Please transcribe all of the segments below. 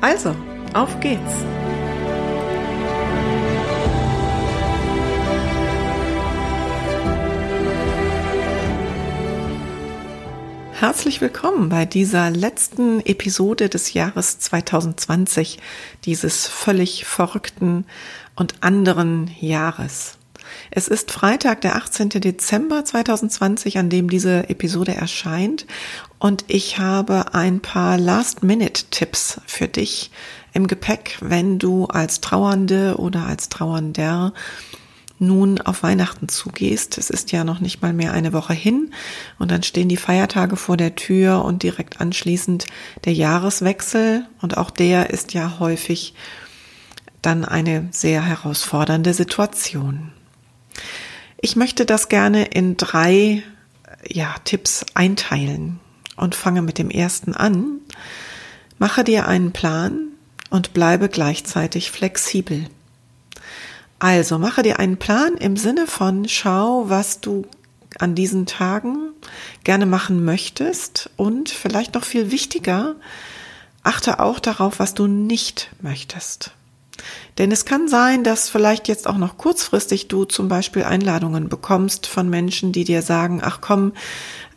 Also, auf geht's! Herzlich willkommen bei dieser letzten Episode des Jahres 2020, dieses völlig verrückten und anderen Jahres. Es ist Freitag, der 18. Dezember 2020, an dem diese Episode erscheint und ich habe ein paar Last-Minute-Tipps für dich im Gepäck, wenn du als Trauernde oder als Trauernder nun auf Weihnachten zugehst. Es ist ja noch nicht mal mehr eine Woche hin und dann stehen die Feiertage vor der Tür und direkt anschließend der Jahreswechsel und auch der ist ja häufig dann eine sehr herausfordernde Situation. Ich möchte das gerne in drei ja, Tipps einteilen und fange mit dem ersten an. Mache dir einen Plan und bleibe gleichzeitig flexibel. Also mache dir einen Plan im Sinne von schau, was du an diesen Tagen gerne machen möchtest und vielleicht noch viel wichtiger, achte auch darauf, was du nicht möchtest. Denn es kann sein, dass vielleicht jetzt auch noch kurzfristig du zum Beispiel Einladungen bekommst von Menschen, die dir sagen, ach komm,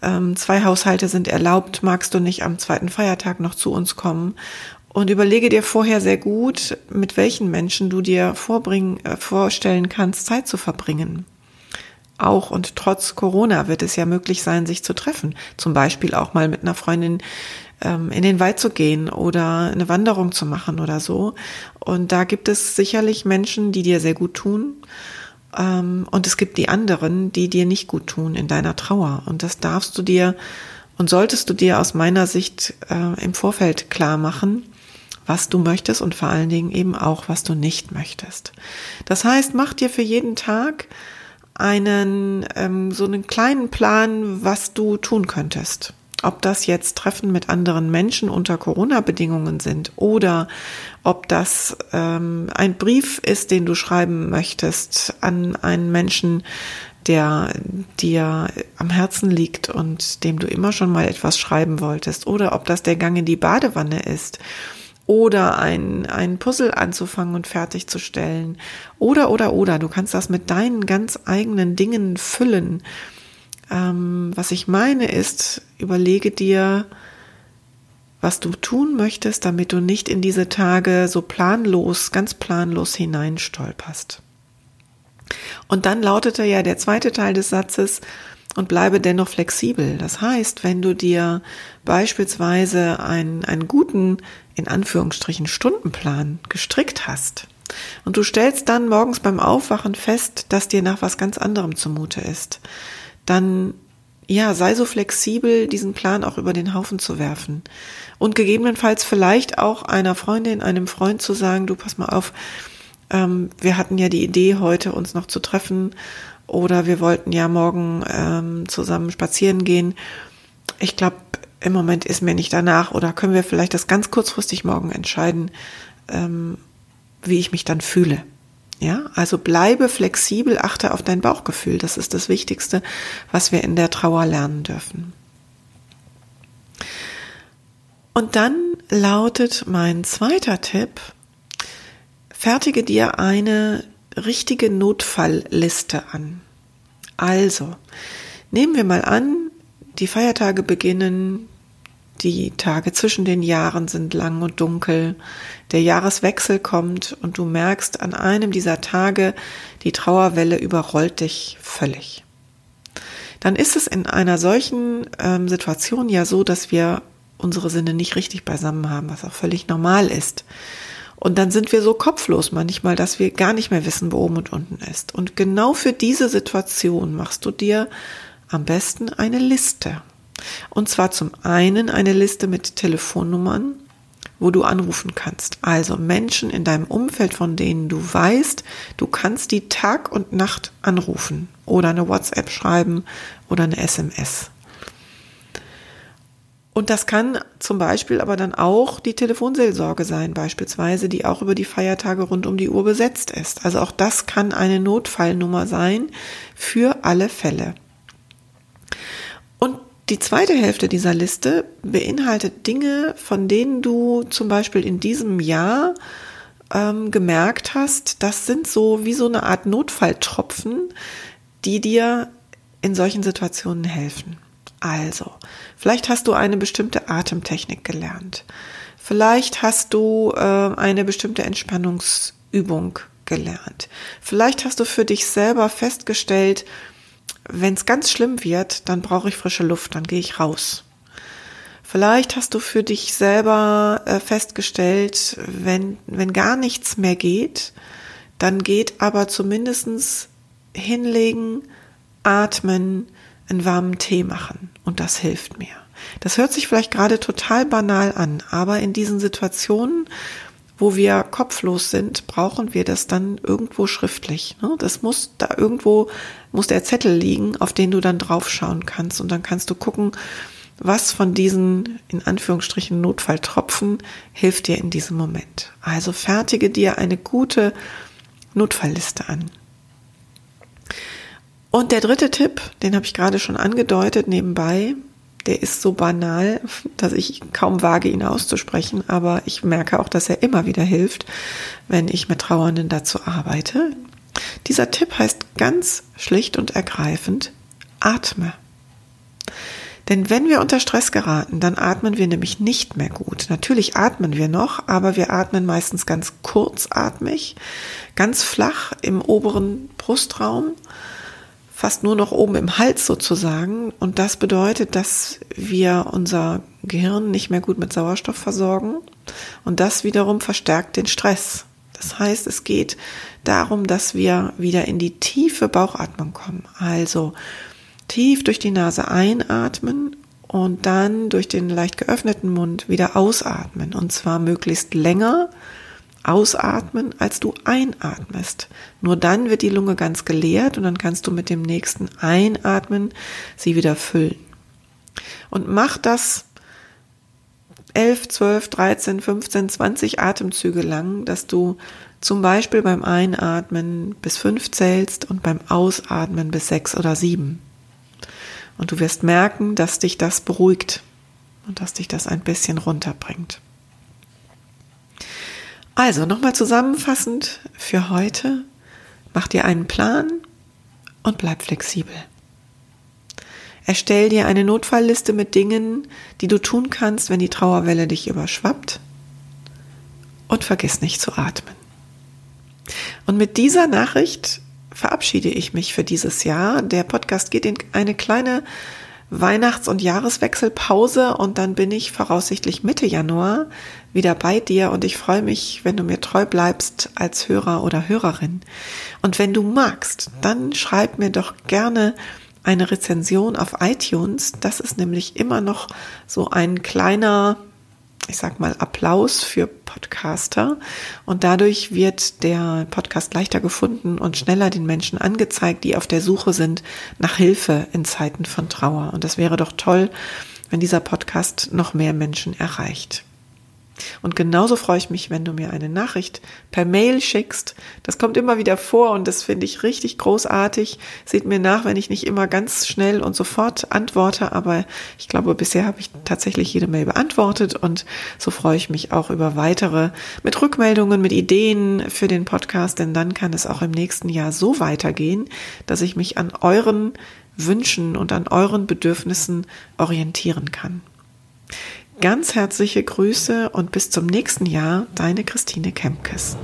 ähm, zwei Haushalte sind erlaubt, magst du nicht am zweiten Feiertag noch zu uns kommen? Und überlege dir vorher sehr gut, mit welchen Menschen du dir vorbringen, äh, vorstellen kannst, Zeit zu verbringen. Auch und trotz Corona wird es ja möglich sein, sich zu treffen. Zum Beispiel auch mal mit einer Freundin ähm, in den Wald zu gehen oder eine Wanderung zu machen oder so. Und da gibt es sicherlich Menschen, die dir sehr gut tun. Ähm, und es gibt die anderen, die dir nicht gut tun in deiner Trauer. Und das darfst du dir und solltest du dir aus meiner Sicht äh, im Vorfeld klar machen was du möchtest und vor allen Dingen eben auch, was du nicht möchtest. Das heißt, mach dir für jeden Tag einen, ähm, so einen kleinen Plan, was du tun könntest. Ob das jetzt Treffen mit anderen Menschen unter Corona-Bedingungen sind oder ob das ähm, ein Brief ist, den du schreiben möchtest an einen Menschen, der dir am Herzen liegt und dem du immer schon mal etwas schreiben wolltest, oder ob das der Gang in die Badewanne ist oder ein, ein Puzzle anzufangen und fertigzustellen. Oder, oder, oder. Du kannst das mit deinen ganz eigenen Dingen füllen. Ähm, was ich meine ist, überlege dir, was du tun möchtest, damit du nicht in diese Tage so planlos, ganz planlos hineinstolperst. Und dann lautete ja der zweite Teil des Satzes, und bleibe dennoch flexibel. Das heißt, wenn du dir beispielsweise einen, einen guten, in Anführungsstrichen, Stundenplan gestrickt hast und du stellst dann morgens beim Aufwachen fest, dass dir nach was ganz anderem zumute ist, dann ja, sei so flexibel, diesen Plan auch über den Haufen zu werfen. Und gegebenenfalls vielleicht auch einer Freundin, einem Freund zu sagen, du pass mal auf, ähm, wir hatten ja die Idee, heute uns noch zu treffen oder wir wollten ja morgen ähm, zusammen spazieren gehen. Ich glaube, im Moment ist mir nicht danach. Oder können wir vielleicht das ganz kurzfristig morgen entscheiden, ähm, wie ich mich dann fühle. Ja, also bleibe flexibel, achte auf dein Bauchgefühl. Das ist das Wichtigste, was wir in der Trauer lernen dürfen. Und dann lautet mein zweiter Tipp, fertige dir eine richtige Notfallliste an. Also, nehmen wir mal an, die Feiertage beginnen, die Tage zwischen den Jahren sind lang und dunkel, der Jahreswechsel kommt und du merkst an einem dieser Tage, die Trauerwelle überrollt dich völlig. Dann ist es in einer solchen ähm, Situation ja so, dass wir unsere Sinne nicht richtig beisammen haben, was auch völlig normal ist. Und dann sind wir so kopflos manchmal, dass wir gar nicht mehr wissen, wo oben und unten ist. Und genau für diese Situation machst du dir am besten eine Liste. Und zwar zum einen eine Liste mit Telefonnummern, wo du anrufen kannst. Also Menschen in deinem Umfeld, von denen du weißt, du kannst die Tag und Nacht anrufen oder eine WhatsApp schreiben oder eine SMS. Und das kann zum Beispiel aber dann auch die Telefonseelsorge sein, beispielsweise, die auch über die Feiertage rund um die Uhr besetzt ist. Also auch das kann eine Notfallnummer sein für alle Fälle. Die zweite Hälfte dieser Liste beinhaltet Dinge, von denen du zum Beispiel in diesem Jahr ähm, gemerkt hast, das sind so wie so eine Art Notfalltropfen, die dir in solchen Situationen helfen. Also, vielleicht hast du eine bestimmte Atemtechnik gelernt. Vielleicht hast du äh, eine bestimmte Entspannungsübung gelernt. Vielleicht hast du für dich selber festgestellt, wenn es ganz schlimm wird, dann brauche ich frische Luft, dann gehe ich raus. Vielleicht hast du für dich selber äh, festgestellt, wenn, wenn gar nichts mehr geht, dann geht aber zumindestens hinlegen, atmen, einen warmen Tee machen und das hilft mir. Das hört sich vielleicht gerade total banal an, aber in diesen Situationen, wo wir kopflos sind, brauchen wir das dann irgendwo schriftlich. Ne? Das muss da irgendwo, muss der Zettel liegen, auf den du dann draufschauen kannst und dann kannst du gucken, was von diesen, in Anführungsstrichen, Notfalltropfen hilft dir in diesem Moment. Also fertige dir eine gute Notfallliste an. Und der dritte Tipp, den habe ich gerade schon angedeutet nebenbei, der ist so banal, dass ich kaum wage, ihn auszusprechen, aber ich merke auch, dass er immer wieder hilft, wenn ich mit Trauernden dazu arbeite. Dieser Tipp heißt ganz schlicht und ergreifend, atme. Denn wenn wir unter Stress geraten, dann atmen wir nämlich nicht mehr gut. Natürlich atmen wir noch, aber wir atmen meistens ganz kurzatmig, ganz flach im oberen Brustraum fast nur noch oben im Hals sozusagen. Und das bedeutet, dass wir unser Gehirn nicht mehr gut mit Sauerstoff versorgen. Und das wiederum verstärkt den Stress. Das heißt, es geht darum, dass wir wieder in die tiefe Bauchatmung kommen. Also tief durch die Nase einatmen und dann durch den leicht geöffneten Mund wieder ausatmen. Und zwar möglichst länger ausatmen, als du einatmest. Nur dann wird die Lunge ganz geleert und dann kannst du mit dem nächsten Einatmen sie wieder füllen. Und mach das 11, 12, 13, 15, 20 Atemzüge lang, dass du zum Beispiel beim Einatmen bis fünf zählst und beim Ausatmen bis sechs oder sieben. Und du wirst merken, dass dich das beruhigt und dass dich das ein bisschen runterbringt. Also nochmal zusammenfassend für heute, mach dir einen Plan und bleib flexibel. Erstell dir eine Notfallliste mit Dingen, die du tun kannst, wenn die Trauerwelle dich überschwappt. Und vergiss nicht zu atmen. Und mit dieser Nachricht verabschiede ich mich für dieses Jahr. Der Podcast geht in eine kleine Weihnachts- und Jahreswechselpause und dann bin ich voraussichtlich Mitte Januar wieder bei dir und ich freue mich, wenn du mir treu bleibst als Hörer oder Hörerin. Und wenn du magst, dann schreib mir doch gerne eine Rezension auf iTunes. Das ist nämlich immer noch so ein kleiner ich sag mal, Applaus für Podcaster. Und dadurch wird der Podcast leichter gefunden und schneller den Menschen angezeigt, die auf der Suche sind nach Hilfe in Zeiten von Trauer. Und das wäre doch toll, wenn dieser Podcast noch mehr Menschen erreicht. Und genauso freue ich mich, wenn du mir eine Nachricht per Mail schickst. Das kommt immer wieder vor und das finde ich richtig großartig. Seht mir nach, wenn ich nicht immer ganz schnell und sofort antworte, aber ich glaube, bisher habe ich tatsächlich jede Mail beantwortet und so freue ich mich auch über weitere mit Rückmeldungen, mit Ideen für den Podcast, denn dann kann es auch im nächsten Jahr so weitergehen, dass ich mich an euren Wünschen und an euren Bedürfnissen orientieren kann. Ganz herzliche Grüße und bis zum nächsten Jahr, deine Christine Kemkes.